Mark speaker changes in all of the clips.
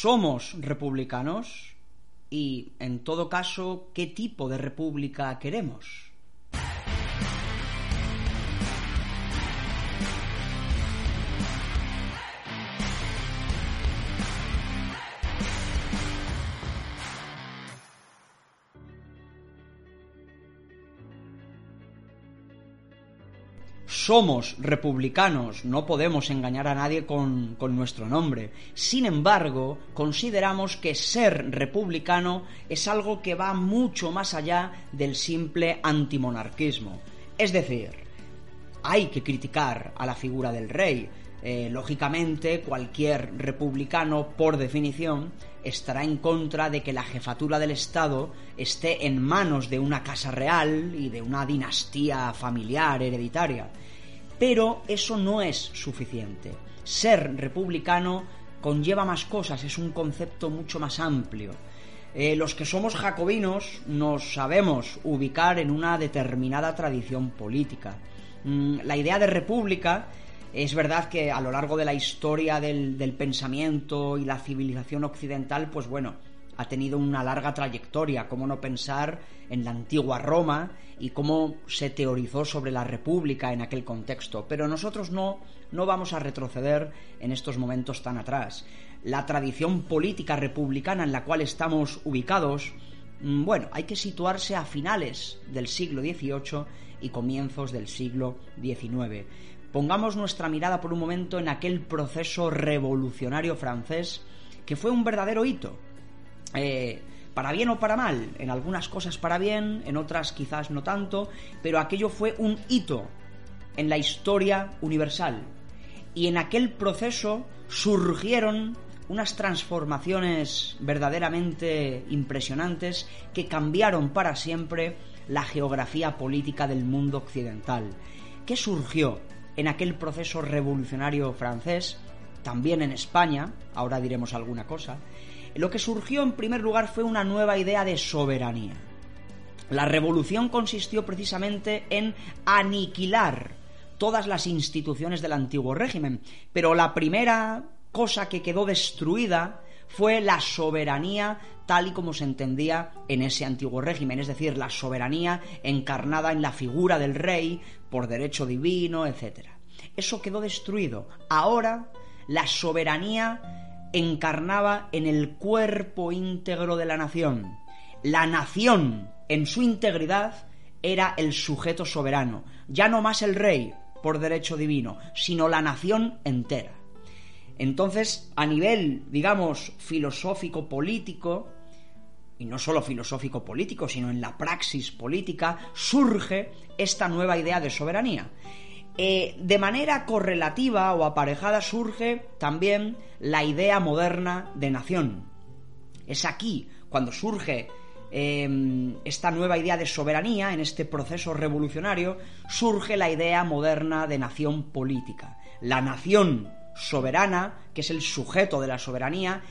Speaker 1: Somos republicanos y, en todo caso, qué tipo de república queremos. Somos republicanos, no podemos engañar a nadie con, nuestro nombre. Sin embargo, consideramos que ser republicano es algo que va mucho más allá del simple antimonarquismo. Es decir, hay que criticar a la figura del rey. Eh, lógicamente, cualquier republicano, por definición, estará en contra de que la jefatura del Estado esté en manos de una casa real y de una dinastía familiar hereditaria. Pero eso no es suficiente. Ser republicano conlleva más cosas, es un concepto mucho más amplio. Eh, los que somos jacobinos nos sabemos ubicar en una determinada tradición política. Mm, la idea de república es verdad que a lo largo de la historia del, del pensamiento y la civilización occidental, pues bueno, ha tenido una larga trayectoria, cómo no pensar en la antigua Roma y cómo se teorizó sobre la República en aquel contexto. Pero nosotros no, no vamos a retroceder en estos momentos tan atrás. La tradición política republicana en la cual estamos ubicados, mm, bueno, hay que situarse a finales del siglo XVIII y comienzos del siglo XIX. Pongamos nuestra mirada por un momento en aquel proceso revolucionario francés que fue un verdadero hito eh, para bien o para mal, en algunas cosas para bien, en otras quizás no tanto, pero aquello fue un hito en la historia universal. Y en aquel proceso surgieron unas transformaciones verdaderamente impresionantes que cambiaron para siempre la geografía política del mundo occidental. ¿Qué surgió en aquel proceso revolucionario francés? También en España, ahora diremos alguna cosa, lo que surgió en primer lugar fue una nueva idea de soberanía. La revolución consistió precisamente en aniquilar todas las instituciones del antiguo régimen, pero la primera cosa que quedó destruida fue la soberanía tal y como se entendía en ese antiguo régimen, es decir, la soberanía encarnada en la figura del rey por derecho divino, etc. Eso quedó destruido. Ahora la soberanía encarnaba en el cuerpo íntegro de la nación. La nación, en su integridad, era el sujeto soberano, ya no más el rey, por derecho divino, sino la nación entera. Entonces, a nivel, digamos, filosófico-político, y no solo filosófico-político, sino en la praxis política, surge esta nueva idea de soberanía. Eh, de manera correlativa o aparejada surge también la idea moderna de nación. Es aquí cuando surge em, esta nueva idea de soberanía, en este proceso revolucionario, surge la idea moderna de nación política. La nación soberana, que es el sujeto de la soberanía,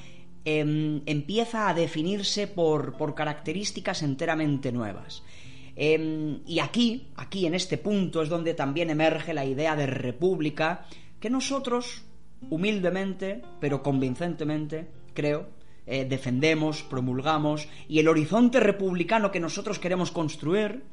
Speaker 1: em, empieza a definirse por características enteramente nuevas. Em, y aquí, aquí en este punto es donde también emerge la idea de república que nosotros, humildemente, pero convincentemente, creo, eh, defendemos, promulgamos, y el horizonte republicano que nosotros queremos construir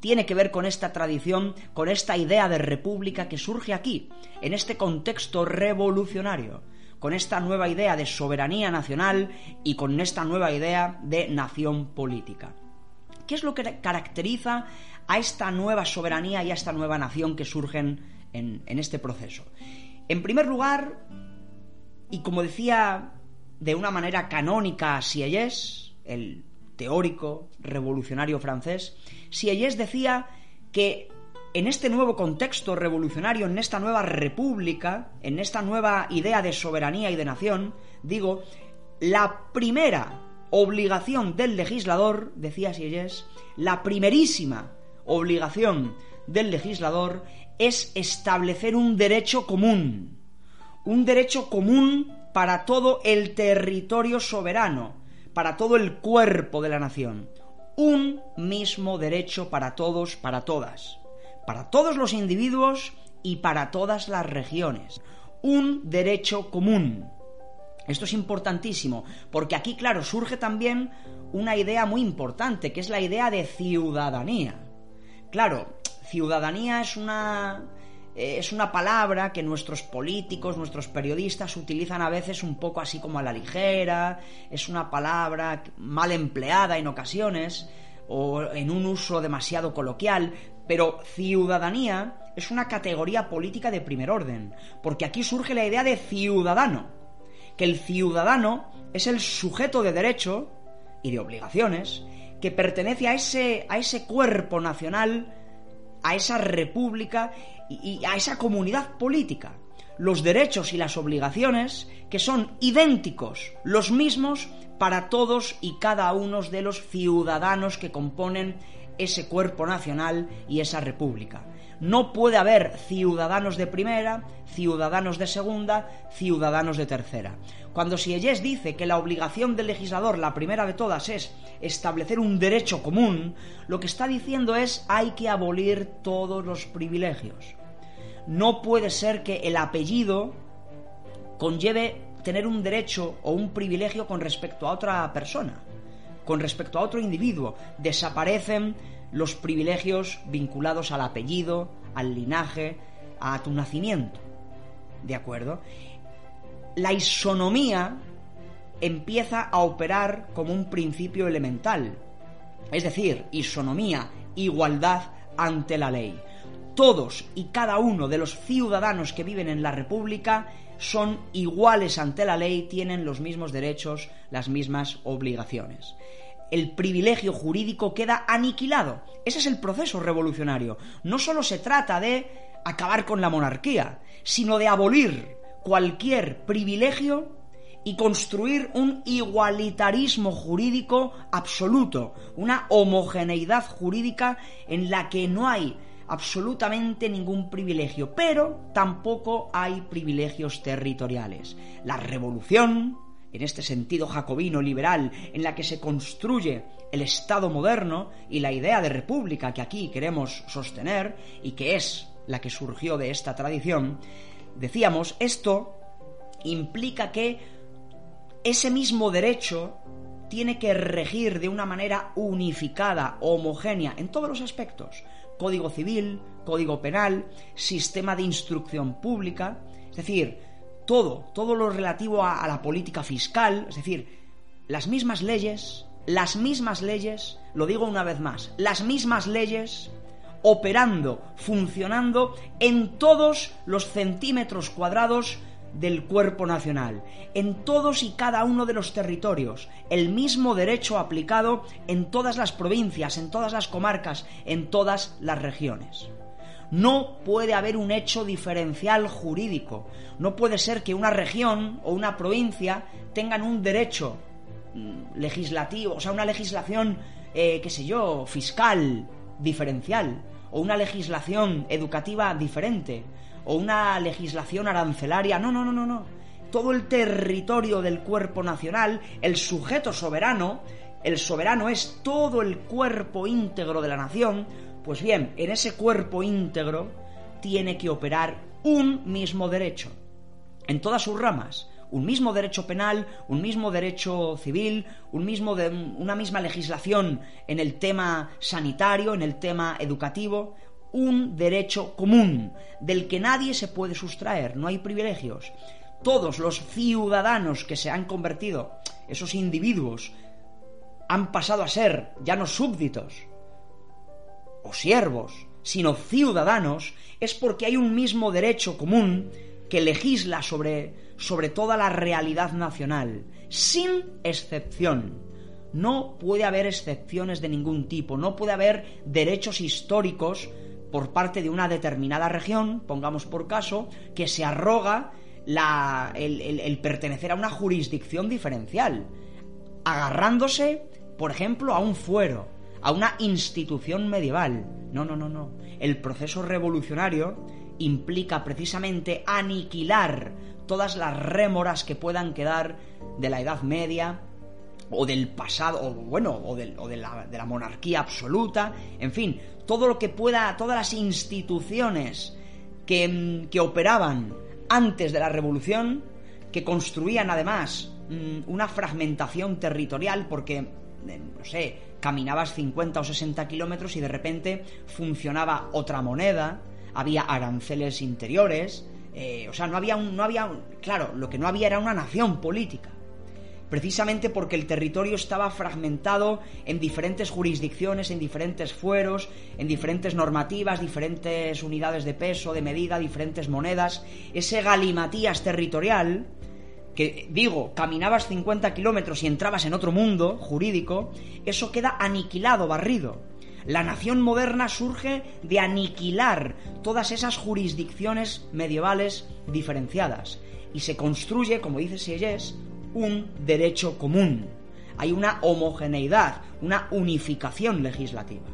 Speaker 1: tiene que ver con esta tradición, con esta idea de república que surge aquí, en este contexto revolucionario, con esta nueva idea de soberanía nacional y con esta nueva idea de nación política. ¿Qué es lo que caracteriza a esta nueva soberanía y a esta nueva nación que surgen en, este proceso? En primer lugar, y como decía de una manera canónica Sieyès, el teórico revolucionario francés, Sieyès decía que en este nuevo contexto revolucionario, en esta nueva república, en esta nueva idea de soberanía y de nación, digo, la primera obligación del legislador, decía Sieyès, la primerísima obligación del legislador es establecer un derecho común, un derecho común para todo el territorio soberano, para todo el cuerpo de la nación, un mismo derecho para todos, para todas, para todos los individuos y para todas las regiones, un derecho común. Esto es importantísimo, porque aquí, claro, surge también una idea muy importante, que es la idea de ciudadanía. Claro, ciudadanía es una eh, es una palabra que nuestros políticos, nuestros periodistas utilizan a veces un poco así como a la ligera, es una palabra mal empleada en ocasiones o en un uso demasiado coloquial, pero ciudadanía es una categoría política de primer orden, porque aquí surge la idea de ciudadano, que el ciudadano es el sujeto de derecho y de obligaciones que pertenece a ese, a ese cuerpo nacional, a esa república y, a esa comunidad política. Los derechos y las obligaciones que son idénticos, los mismos para todos y cada uno de los ciudadanos que componen ese cuerpo nacional y esa república. No puede haber ciudadanos de primera, ciudadanos de segunda, ciudadanos de tercera. Cuando Sieyès dice que la obligación del legislador, la primera de todas, es establecer un derecho común, lo que está diciendo es hay que abolir todos los privilegios. No puede ser que el apellido conlleve tener un derecho o un privilegio con respecto a otra persona, con respecto a otro individuo. Desaparecen los privilegios vinculados al apellido, al linaje, a tu nacimiento. ¿De acuerdo? La isonomía empieza a operar como un principio elemental. Es decir, isonomía, igualdad ante la ley todos y cada uno de los ciudadanos que viven en la República son iguales ante la ley, tienen los mismos derechos, las mismas obligaciones. El privilegio jurídico queda aniquilado. Ese es el proceso revolucionario. No solo se trata de acabar con la monarquía, sino de abolir cualquier privilegio y construir un igualitarismo jurídico absoluto, una homogeneidad jurídica en la que no hay absolutamente ningún privilegio, pero tampoco hay privilegios territoriales. La revolución, en este sentido jacobino liberal, en la que se construye el Estado moderno y la idea de república que aquí queremos sostener y que es la que surgió de esta tradición, decíamos, esto implica que ese mismo derecho tiene que regir de una manera unificada, homogénea, en todos los aspectos, Código Civil, Código Penal, Sistema de Instrucción Pública, es decir, todo, todo lo relativo a, a la política fiscal, es decir, las mismas leyes, las mismas leyes, lo digo una vez más, las mismas leyes operando, funcionando en todos los centímetros cuadrados del cuerpo nacional, en todos y cada uno de los territorios, el mismo derecho aplicado en todas las provincias, en todas las comarcas, en todas las regiones. No puede haber un hecho diferencial jurídico. No puede ser que una región o una provincia tengan un derecho mm, legislativo, o sea, una legislación, eh, qué sé yo, fiscal diferencial, o una legislación educativa diferente, o una legislación arancelaria. No, no, no, no, no. Todo el territorio del cuerpo nacional, el sujeto soberano, el soberano es todo el cuerpo íntegro de la nación, pues bien, en ese cuerpo íntegro tiene que operar un mismo derecho, en todas sus ramas, un mismo derecho penal, un mismo derecho civil, un mismo de, una misma legislación en el tema sanitario, en el tema educativo, un derecho común del que nadie se puede sustraer, no hay privilegios. Todos los ciudadanos que se han convertido, esos individuos, han pasado a ser ya no súbditos o siervos, sino ciudadanos, es porque hay un mismo derecho común que legisla sobre, sobre toda la realidad nacional, sin excepción. No puede haber excepciones de ningún tipo, no puede haber derechos históricos por parte de una determinada región, pongamos por caso, que se arroga la, el, el pertenecer a una jurisdicción diferencial, agarrándose, por ejemplo, a un fuero, a una institución medieval. No, no, no, no. El proceso revolucionario implica precisamente aniquilar todas las rémoras que puedan quedar de la Edad Media o del pasado, o bueno, o, de, la, de la monarquía absoluta, en fin, todo lo que pueda, todas las instituciones que, que operaban antes de la revolución, que construían además mm, una fragmentación territorial, porque, eh, no sé, caminabas 50 o 60 kilómetros y de repente funcionaba otra moneda, había aranceles interiores, eh, o sea, no había un, no había claro, lo que no había era una nación política. Precisamente porque el territorio estaba fragmentado en diferentes jurisdicciones, en diferentes fueros, en diferentes normativas, diferentes unidades de peso, de medida, diferentes monedas. Ese galimatías territorial, que digo, caminabas 50 kilómetros y entrabas en otro mundo jurídico, eso queda aniquilado, barrido. La nación moderna surge de aniquilar todas esas jurisdicciones medievales diferenciadas y se construye, como dice Sieyès, un derecho común. Hay una homogeneidad, una unificación legislativa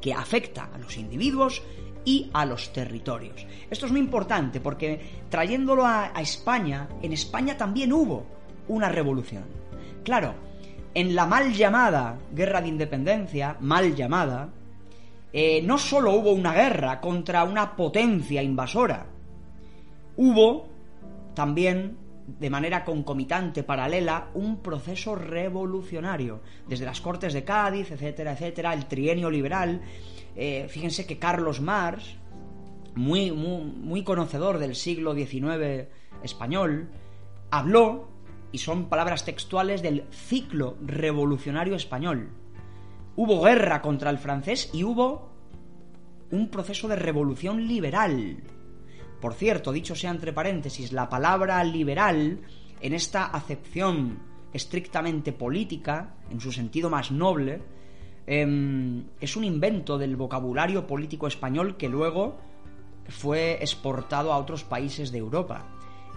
Speaker 1: que afecta a los individuos y a los territorios. Esto es muy importante porque trayéndolo a, España, en España también hubo una revolución. Claro, en la mal llamada guerra de independencia, mal llamada, eh, no solo hubo una guerra contra una potencia invasora, hubo también de manera concomitante, paralela, un proceso revolucionario, desde las Cortes de Cádiz, etcétera, etcétera, el trienio liberal. Eh, fíjense que Carlos Marx, muy, muy, muy conocedor del siglo XIX español, habló y son palabras textuales del ciclo revolucionario español. Hubo guerra contra el francés y hubo un proceso de revolución liberal. Por cierto, dicho sea entre paréntesis, la palabra liberal, en esta acepción estrictamente política, en su sentido más noble, em, es un invento del vocabulario político español que luego fue exportado a otros países de Europa.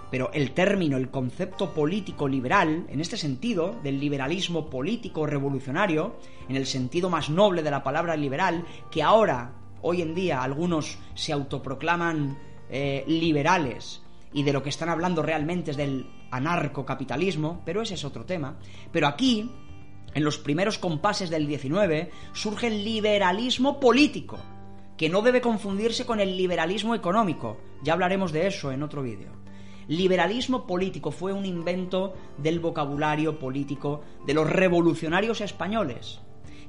Speaker 1: Pero el término, el concepto político liberal, en este sentido, del liberalismo político revolucionario, en el sentido más noble de la palabra liberal, que ahora, hoy en día, algunos se autoproclaman eh, liberales y de lo que están hablando realmente es del anarcocapitalismo, pero ese es otro tema. Pero aquí, en los primeros compases del 19, surge el liberalismo político, que no debe confundirse con el liberalismo económico. Ya hablaremos de eso en otro vídeo. Liberalismo político fue un invento del vocabulario político de los revolucionarios españoles,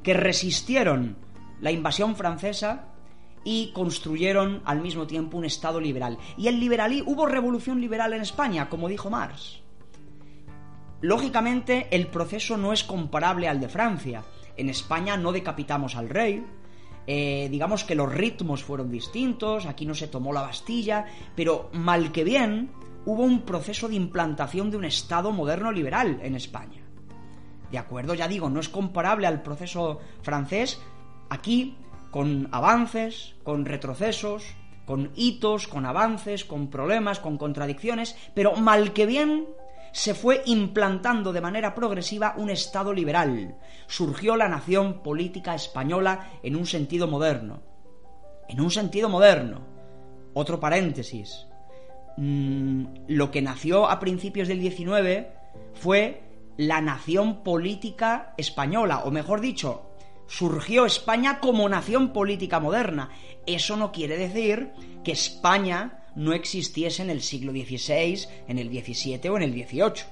Speaker 1: que resistieron la invasión francesa y construyeron al mismo tiempo un Estado liberal. Y el liberalismo, hubo revolución liberal en España, como dijo Marx. Lógicamente, el proceso no es comparable al de Francia. En España no decapitamos al rey, eh, digamos que los ritmos fueron distintos, aquí no se tomó la Bastilla, pero mal que bien, hubo un proceso de implantación de un Estado moderno liberal en España. De acuerdo, ya digo, no es comparable al proceso francés, aquí con avances, con retrocesos, con hitos, con avances, con problemas, con contradicciones, pero mal que bien se fue implantando de manera progresiva un Estado liberal. Surgió la nación política española en un sentido moderno. En un sentido moderno. Otro paréntesis. Mm, lo que nació a principios del 19 fue la nación política española, o mejor dicho, surgió España como nación política moderna. Eso no quiere decir que España no existiese en el siglo XVI, en el XVII o en el XVIII.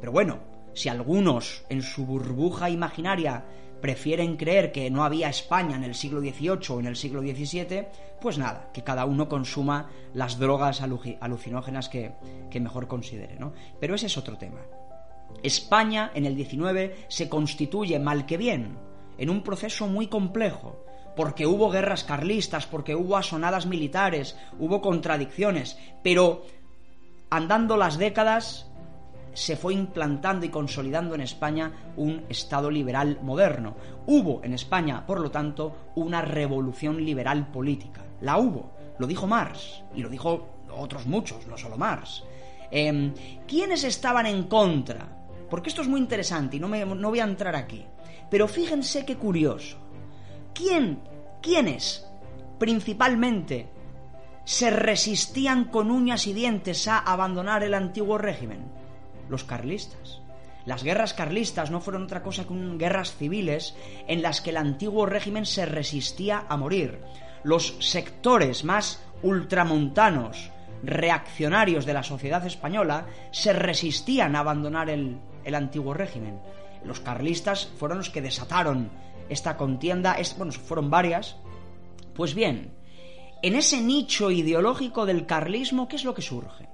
Speaker 1: Pero bueno, si algunos en su burbuja imaginaria prefieren creer que no había España en el siglo XVIII o en el siglo XVII, pues nada, que cada uno consuma las drogas alucinógenas que, que mejor considere, ¿no? Pero ese es otro tema. España en el XIX se constituye mal que bien en un proceso muy complejo, porque hubo guerras carlistas, porque hubo asonadas militares, hubo contradicciones, pero andando las décadas se fue implantando y consolidando en España un Estado liberal moderno. Hubo en España, por lo tanto, una revolución liberal política. La hubo. Lo dijo Marx y lo dijo otros muchos, no solo Marx. Em, ¿Quiénes estaban en contra? Porque esto es muy interesante y no, me, no voy a entrar aquí. Pero fíjense qué curioso. ¿Quién, quiénes principalmente se resistían con uñas y dientes a abandonar el antiguo régimen? Los carlistas. Las guerras carlistas no fueron otra cosa que guerras civiles en las que el antiguo régimen se resistía a morir. Los sectores más ultramontanos, reaccionarios de la sociedad española, se resistían a abandonar el, el antiguo régimen. Los carlistas fueron los que desataron esta contienda, bueno, fueron varias. Pues bien, en ese nicho ideológico del carlismo, ¿qué es lo que surge?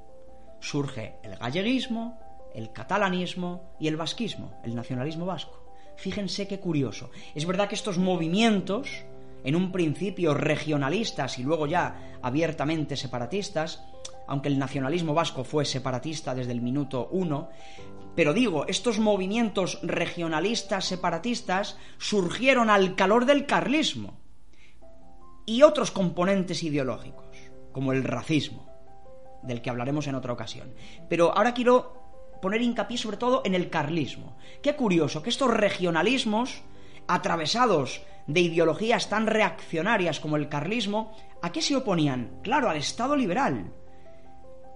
Speaker 1: Surge el galleguismo, el catalanismo y el vasquismo, el nacionalismo vasco. Fíjense qué curioso. Es verdad que estos movimientos, en un principio regionalistas y luego ya abiertamente separatistas, aunque el nacionalismo vasco fue separatista desde el minuto uno, pero digo, estos movimientos regionalistas separatistas surgieron al calor del carlismo y otros componentes ideológicos, como el racismo, del que hablaremos en otra ocasión. Pero ahora quiero poner hincapié sobre todo en el carlismo. Qué curioso que estos regionalismos, atravesados de ideologías tan reaccionarias como el carlismo, ¿a qué se oponían? Claro, al Estado liberal.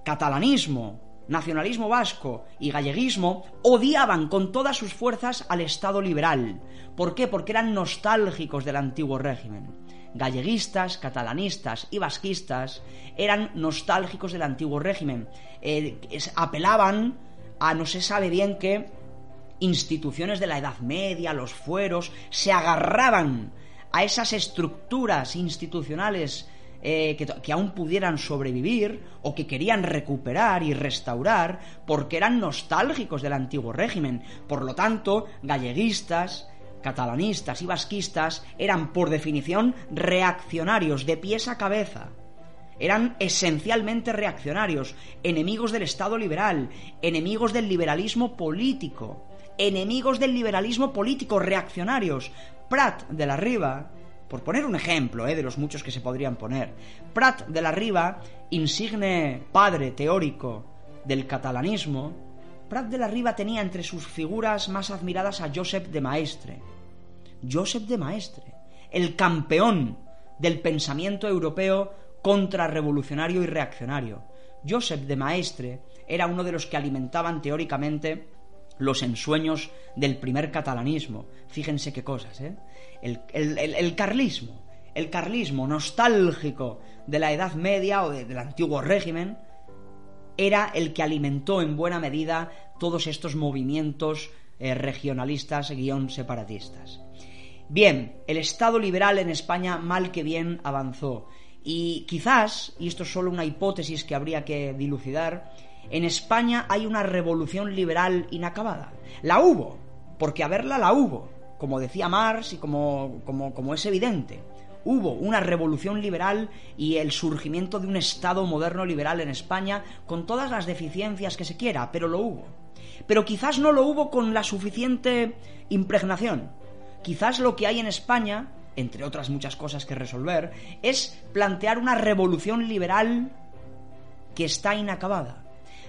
Speaker 1: Catalanismo, nacionalismo vasco y galleguismo odiaban con todas sus fuerzas al Estado liberal. ¿Por qué? Porque eran nostálgicos del antiguo régimen. Galleguistas, catalanistas y vasquistas eran nostálgicos del antiguo régimen. Eh, apelaban a no se sabe bien qué instituciones de la Edad Media, los fueros, se agarraban a esas estructuras institucionales eh, que, que, aún pudieran sobrevivir o que querían recuperar y restaurar porque eran nostálgicos del antiguo régimen. Por lo tanto, galleguistas, catalanistas y vasquistas eran por definición reaccionarios de pies a cabeza eran esencialmente reaccionarios, enemigos del Estado liberal, enemigos del liberalismo político, enemigos del liberalismo político, reaccionarios. Prat de la Riva, por poner un ejemplo eh, de los muchos que se podrían poner, Prat de la Riva, insigne padre teórico del catalanismo, Prat de la Riva tenía entre sus figuras más admiradas a Josep de Maestre. Josep de Maestre, el campeón del pensamiento europeo contrarrevolucionario y reaccionario. Joseph de Maestre era uno de los que alimentaban teóricamente los ensueños del primer catalanismo. Fíjense qué cosas, ¿eh? El, carlismo, el carlismo nostálgico de la Edad Media o del antiguo régimen, era el que alimentó en buena medida todos estos movimientos eh, regionalistas guion separatistas. Bien, el Estado liberal en España mal que bien avanzó y quizás, y esto es solo una hipótesis que habría que dilucidar, en España hay una revolución liberal inacabada. La hubo, porque a verla la hubo, como decía Marx y como, como, como es evidente. Hubo una revolución liberal y el surgimiento de un Estado moderno liberal en España con todas las deficiencias que se quiera, pero lo hubo. Pero quizás no lo hubo con la suficiente impregnación. Quizás lo que hay en España entre otras muchas cosas que resolver, es plantear una revolución liberal que está inacabada.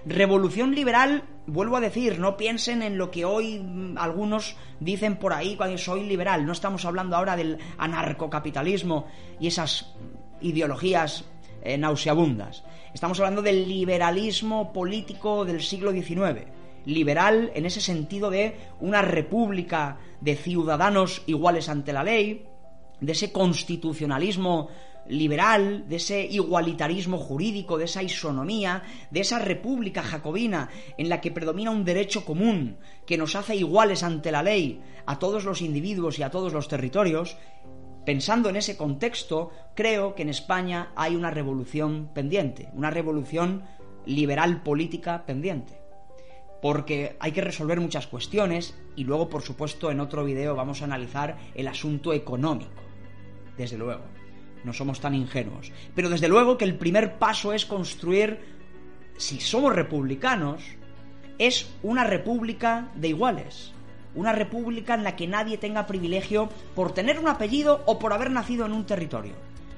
Speaker 1: Revolución liberal, vuelvo a decir, no piensen en lo que hoy mm, algunos dicen por ahí cuando soy liberal. No estamos hablando ahora del anarcocapitalismo y esas ideologías eh, nauseabundas. Estamos hablando del liberalismo político del siglo XIX. Liberal en ese sentido de una república de ciudadanos iguales ante la ley, de ese constitucionalismo liberal, de ese igualitarismo jurídico, de esa isonomía, de esa república jacobina en la que predomina un derecho común que nos hace iguales ante la ley a todos los individuos y a todos los territorios, pensando en ese contexto, creo que en España hay una revolución pendiente, una revolución liberal política pendiente. Porque hay que resolver muchas cuestiones y luego, por supuesto, en otro video vamos a analizar el asunto económico desde luego. No somos tan ingenuos. Pero desde luego que el primer paso es construir, si somos republicanos, es una república de iguales. Una república en la que nadie tenga privilegio por tener un apellido o por haber nacido en un territorio.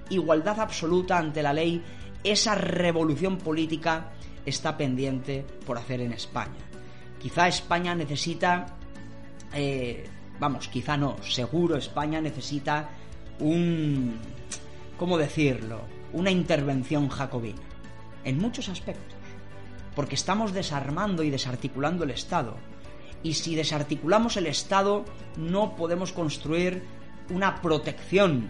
Speaker 1: Igualdad absoluta ante la ley esa revolución política está pendiente por hacer en España. Quizá España necesita, eh, vamos, quizá no, seguro España necesita un, ¿cómo decirlo? Una intervención jacobina, en muchos aspectos, porque estamos desarmando y desarticulando el Estado. Y si desarticulamos el Estado, no podemos construir una protección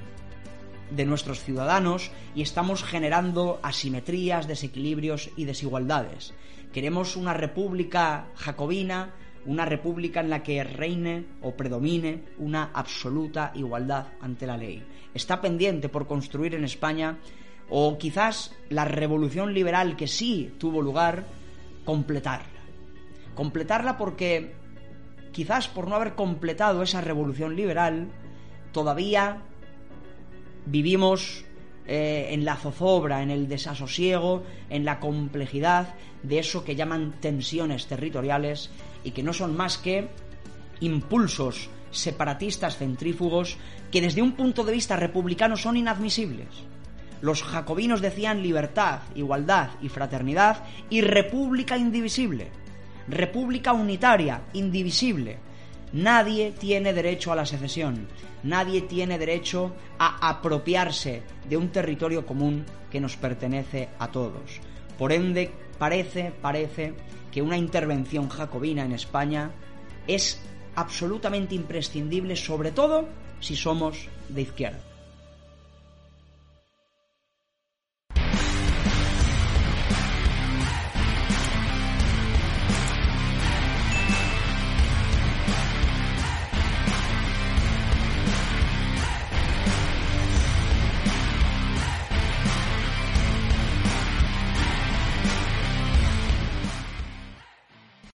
Speaker 1: de nuestros ciudadanos y estamos generando asimetrías, desequilibrios y desigualdades. Queremos una república jacobina, una república en la que reine o predomine una absoluta igualdad ante la ley. Está pendiente por construir en España, o quizás la revolución liberal que sí tuvo lugar, completarla. Completarla porque quizás por no haber completado esa revolución liberal, todavía vivimos eh, en la zozobra, en el desasosiego, en la complejidad de eso que llaman tensiones territoriales y que no son más que impulsos separatistas centrífugos que desde un punto de vista republicano son inadmisibles. Los jacobinos decían libertad, igualdad y fraternidad y república indivisible, república unitaria, indivisible. Nadie tiene derecho a la secesión, nadie tiene derecho a apropiarse de un territorio común que nos pertenece a todos. Por ende, parece, parece que una intervención jacobina en España es absolutamente imprescindible, sobre todo si somos de izquierda.